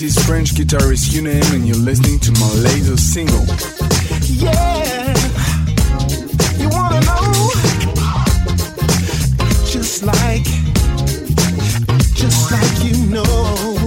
This is French guitarist Unam, and you're listening to my latest single. Yeah, you wanna know? Just like, just like you know.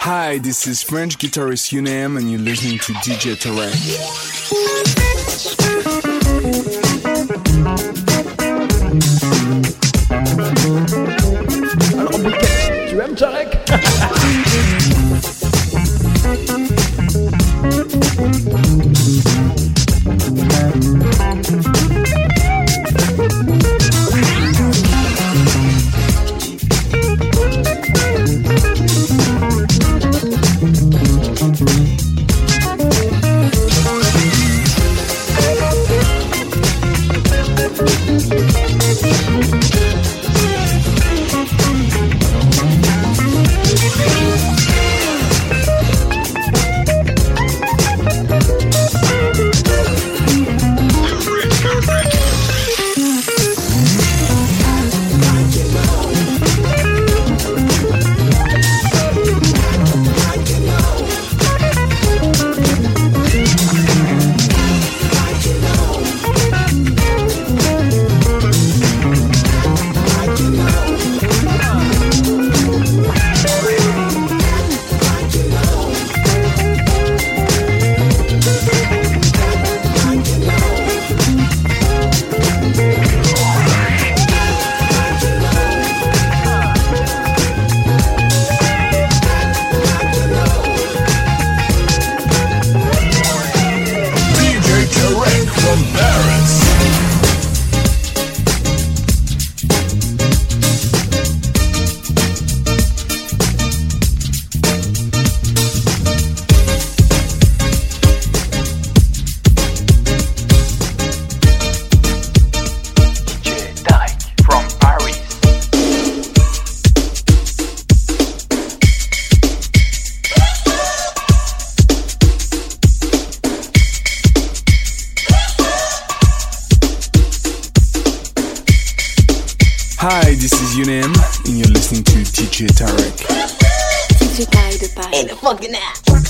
Hi, this is French guitarist Unem, and you're listening to DJ Tarek. and you're listening to DJ Tarek. Tarek. In the fucking.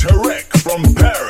Tarek from Paris.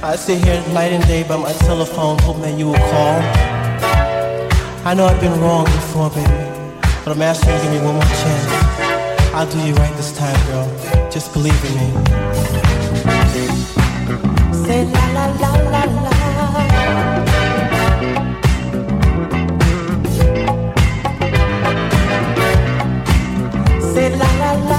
I sit here night and day by my telephone, hoping that you will call. I know I've been wrong before, baby, but I'm asking you to give me one more chance. I'll do you right this time, girl. Just believe in me. Say la la la la la. Say la la la.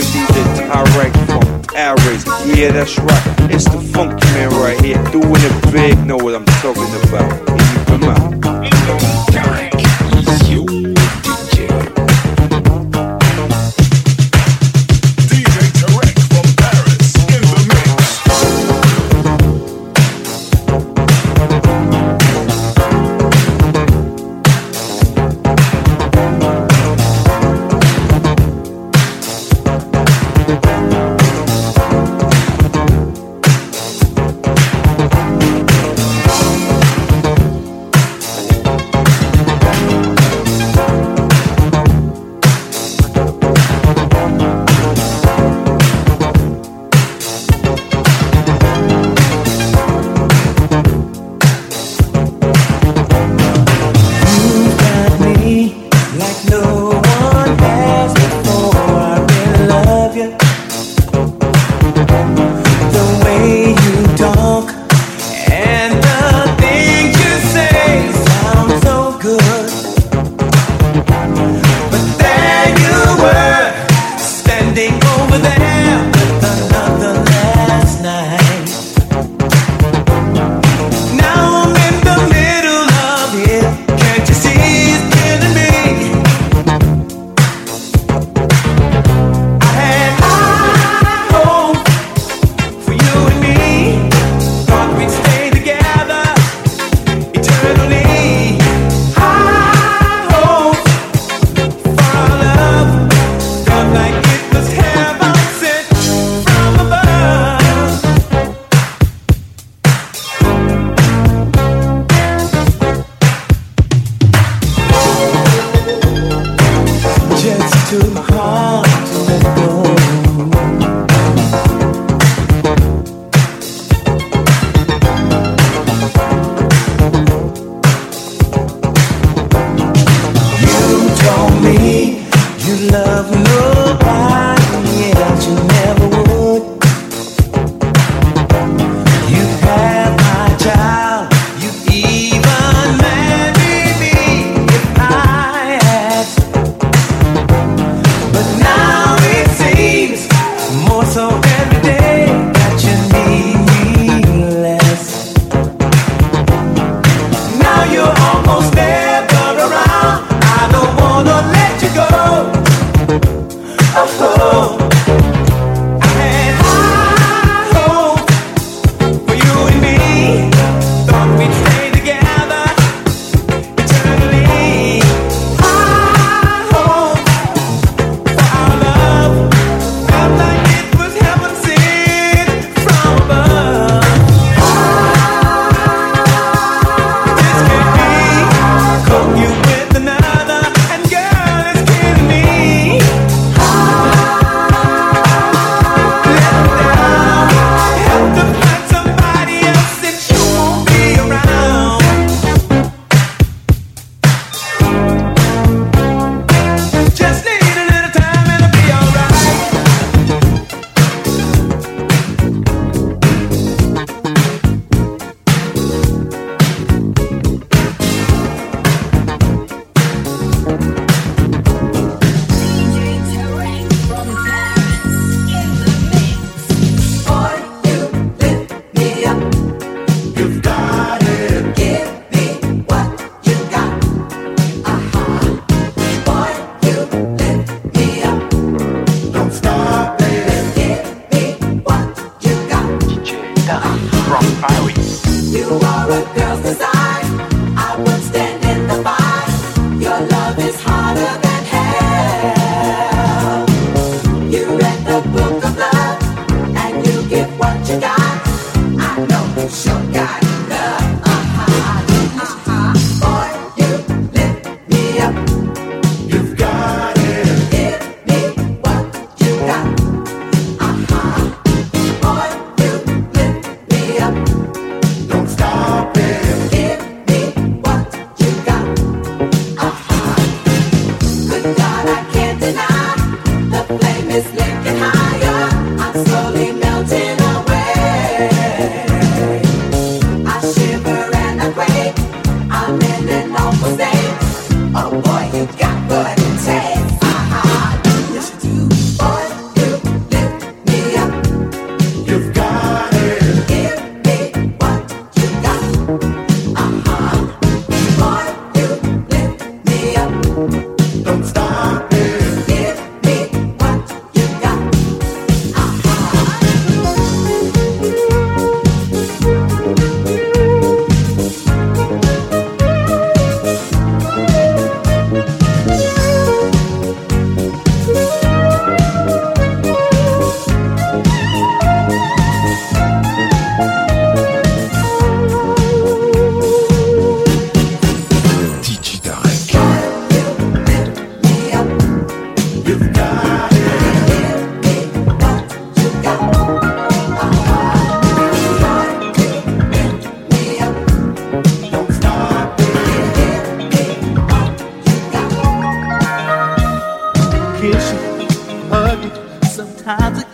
Jersey to direct from Aries. Yeah, that's right. It's the funky man right here. Doing it big, know what I'm talking about. Keep out.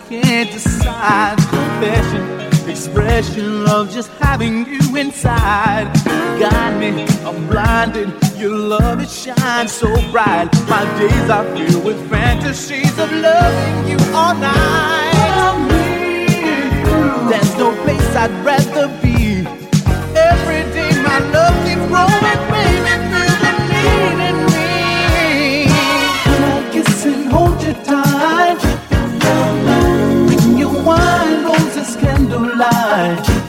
can't decide. Confession, expression love—just having you inside. Got me, I'm blinded. Your love it shines so bright. My days are filled with fantasies of loving you all night. There's no place I'd rather be. Every day my love keeps growing, baby, feel the need in me. Can I kiss and hold you tight? I.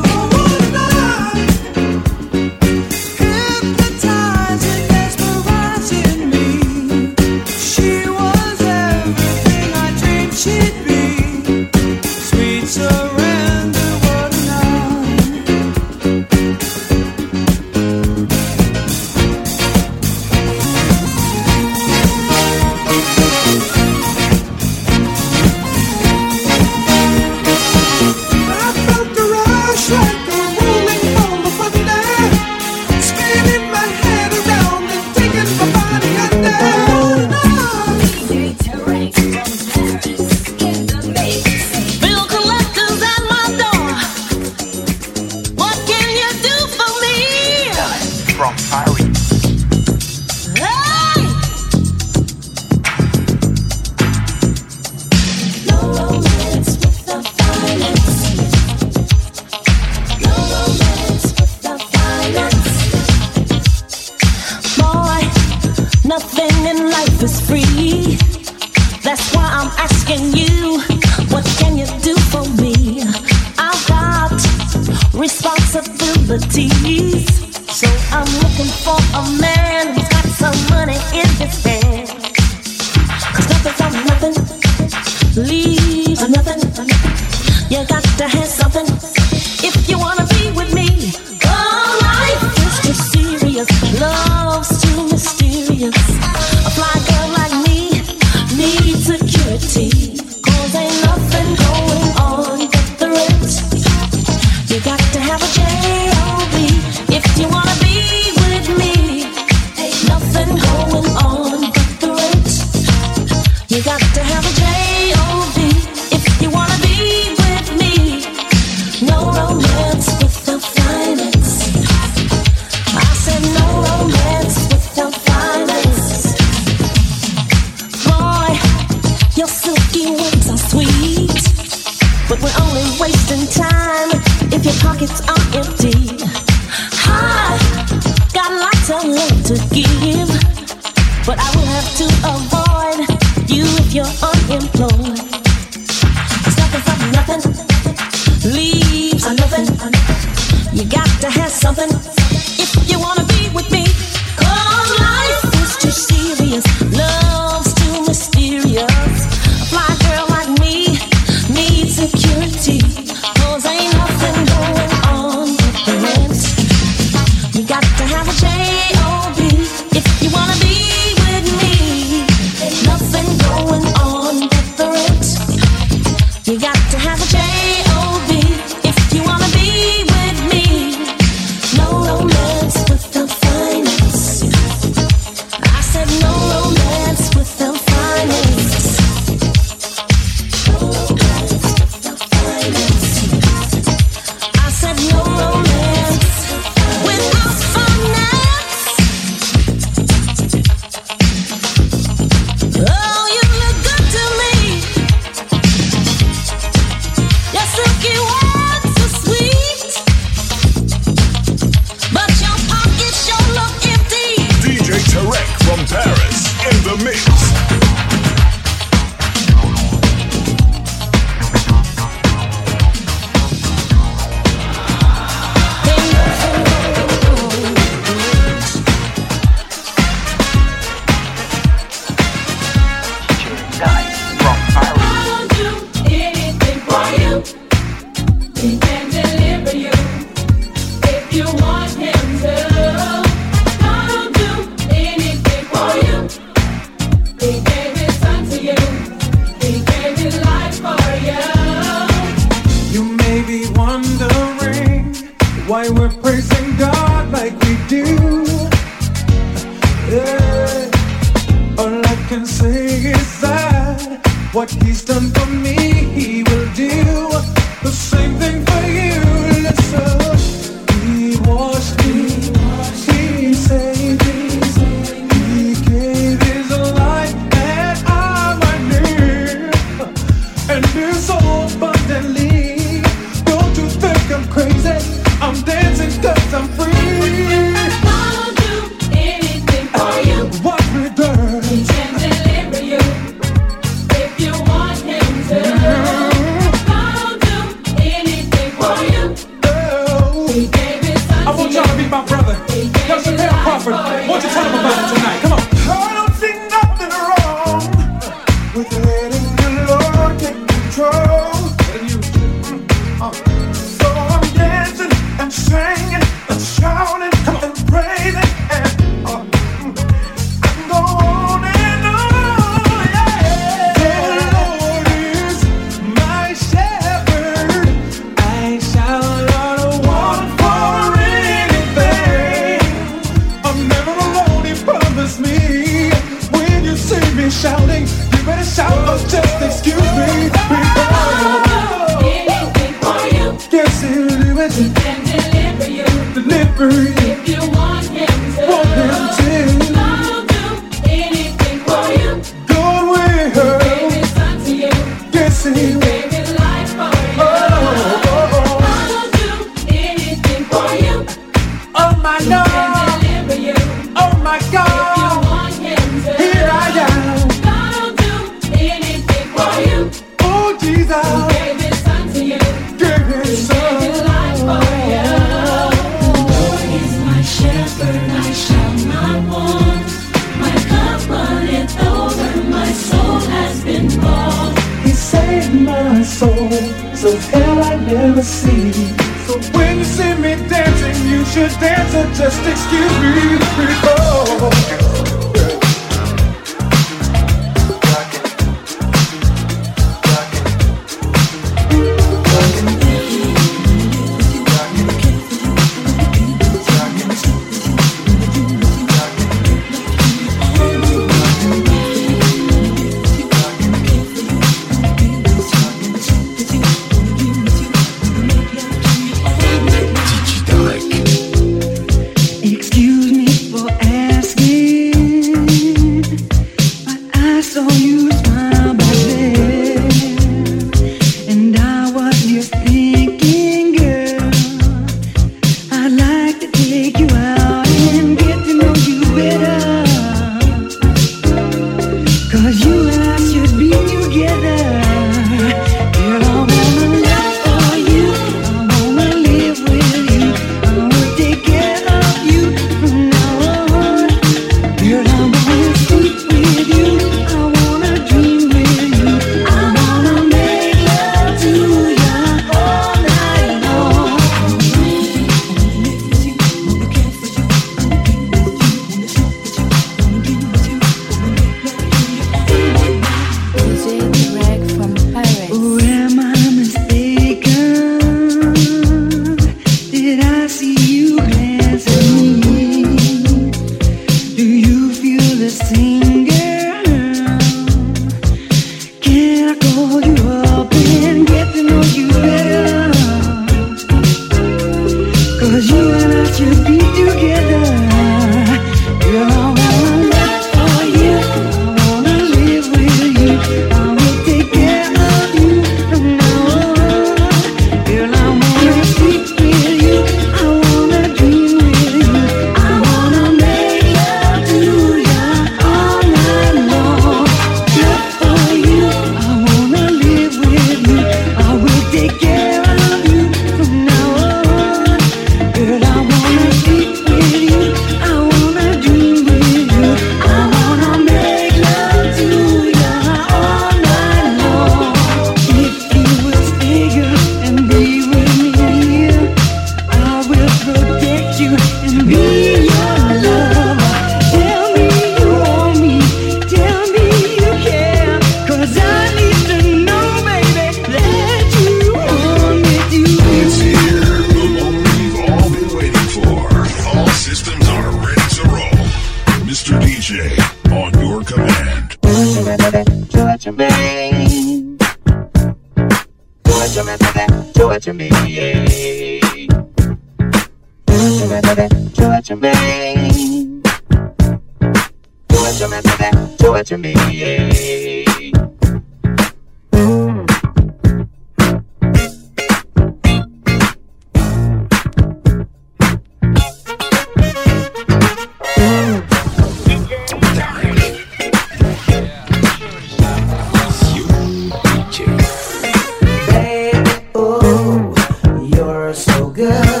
so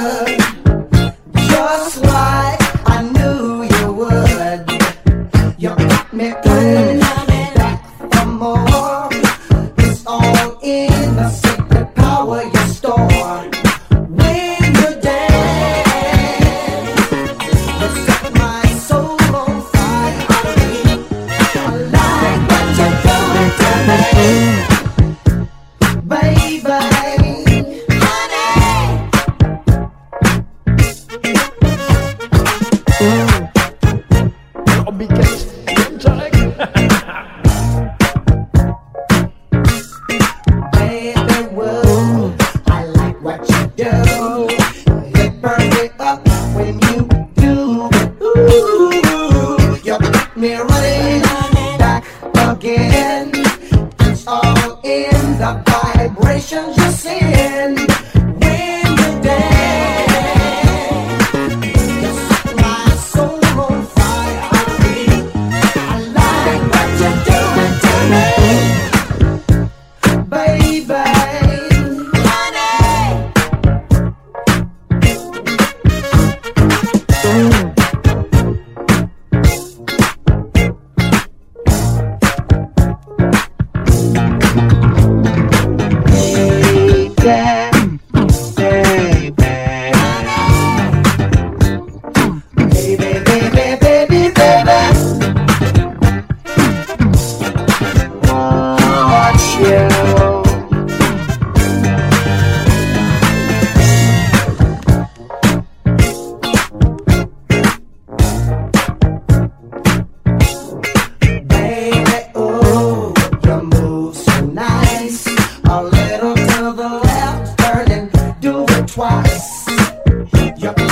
You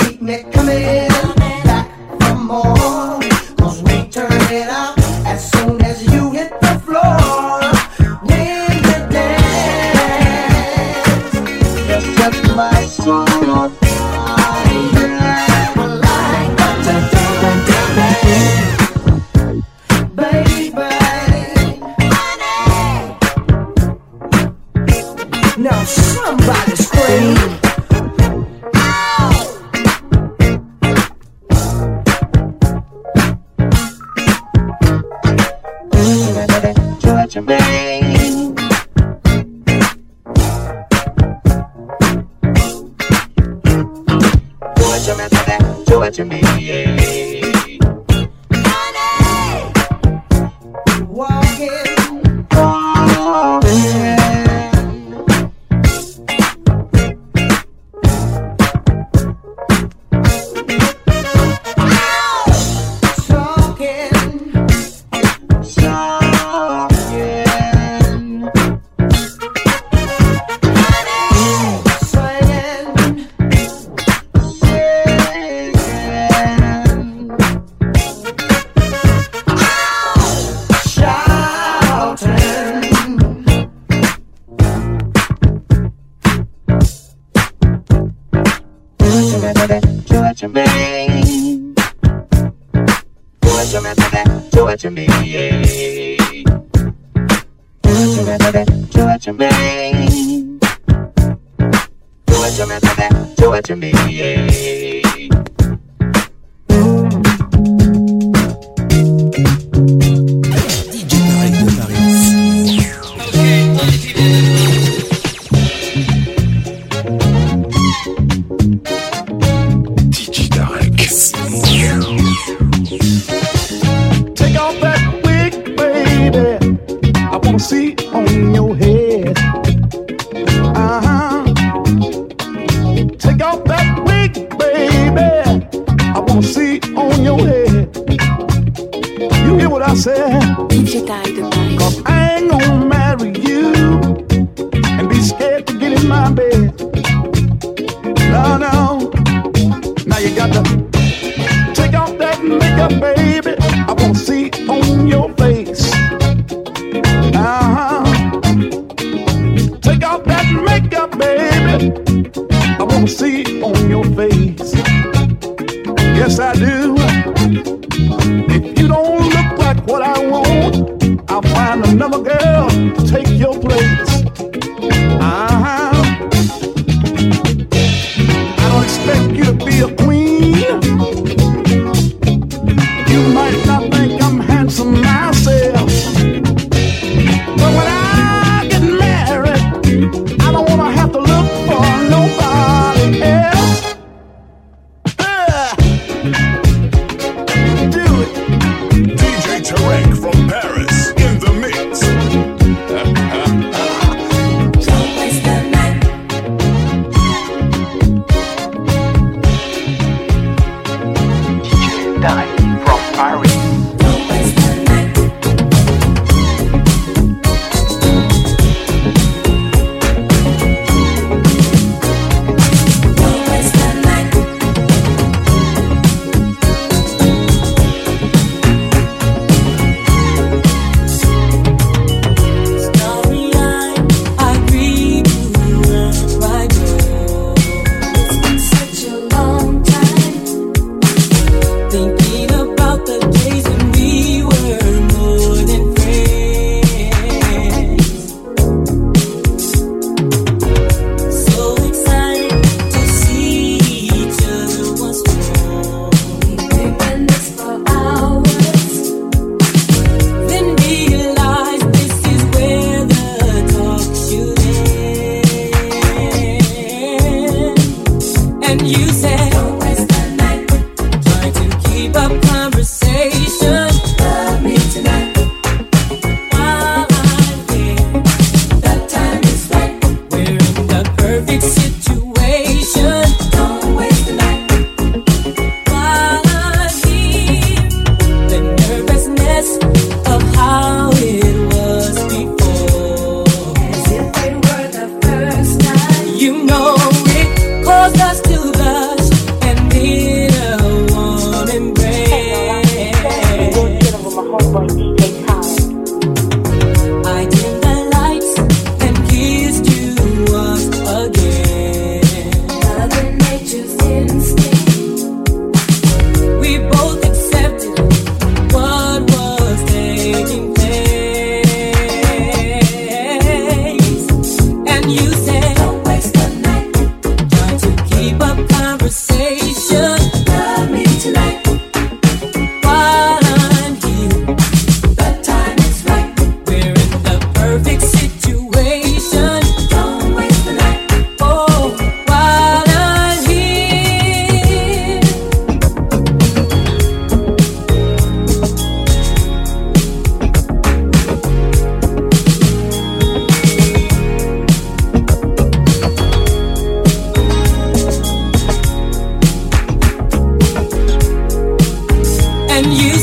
DJ Tarek.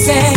say.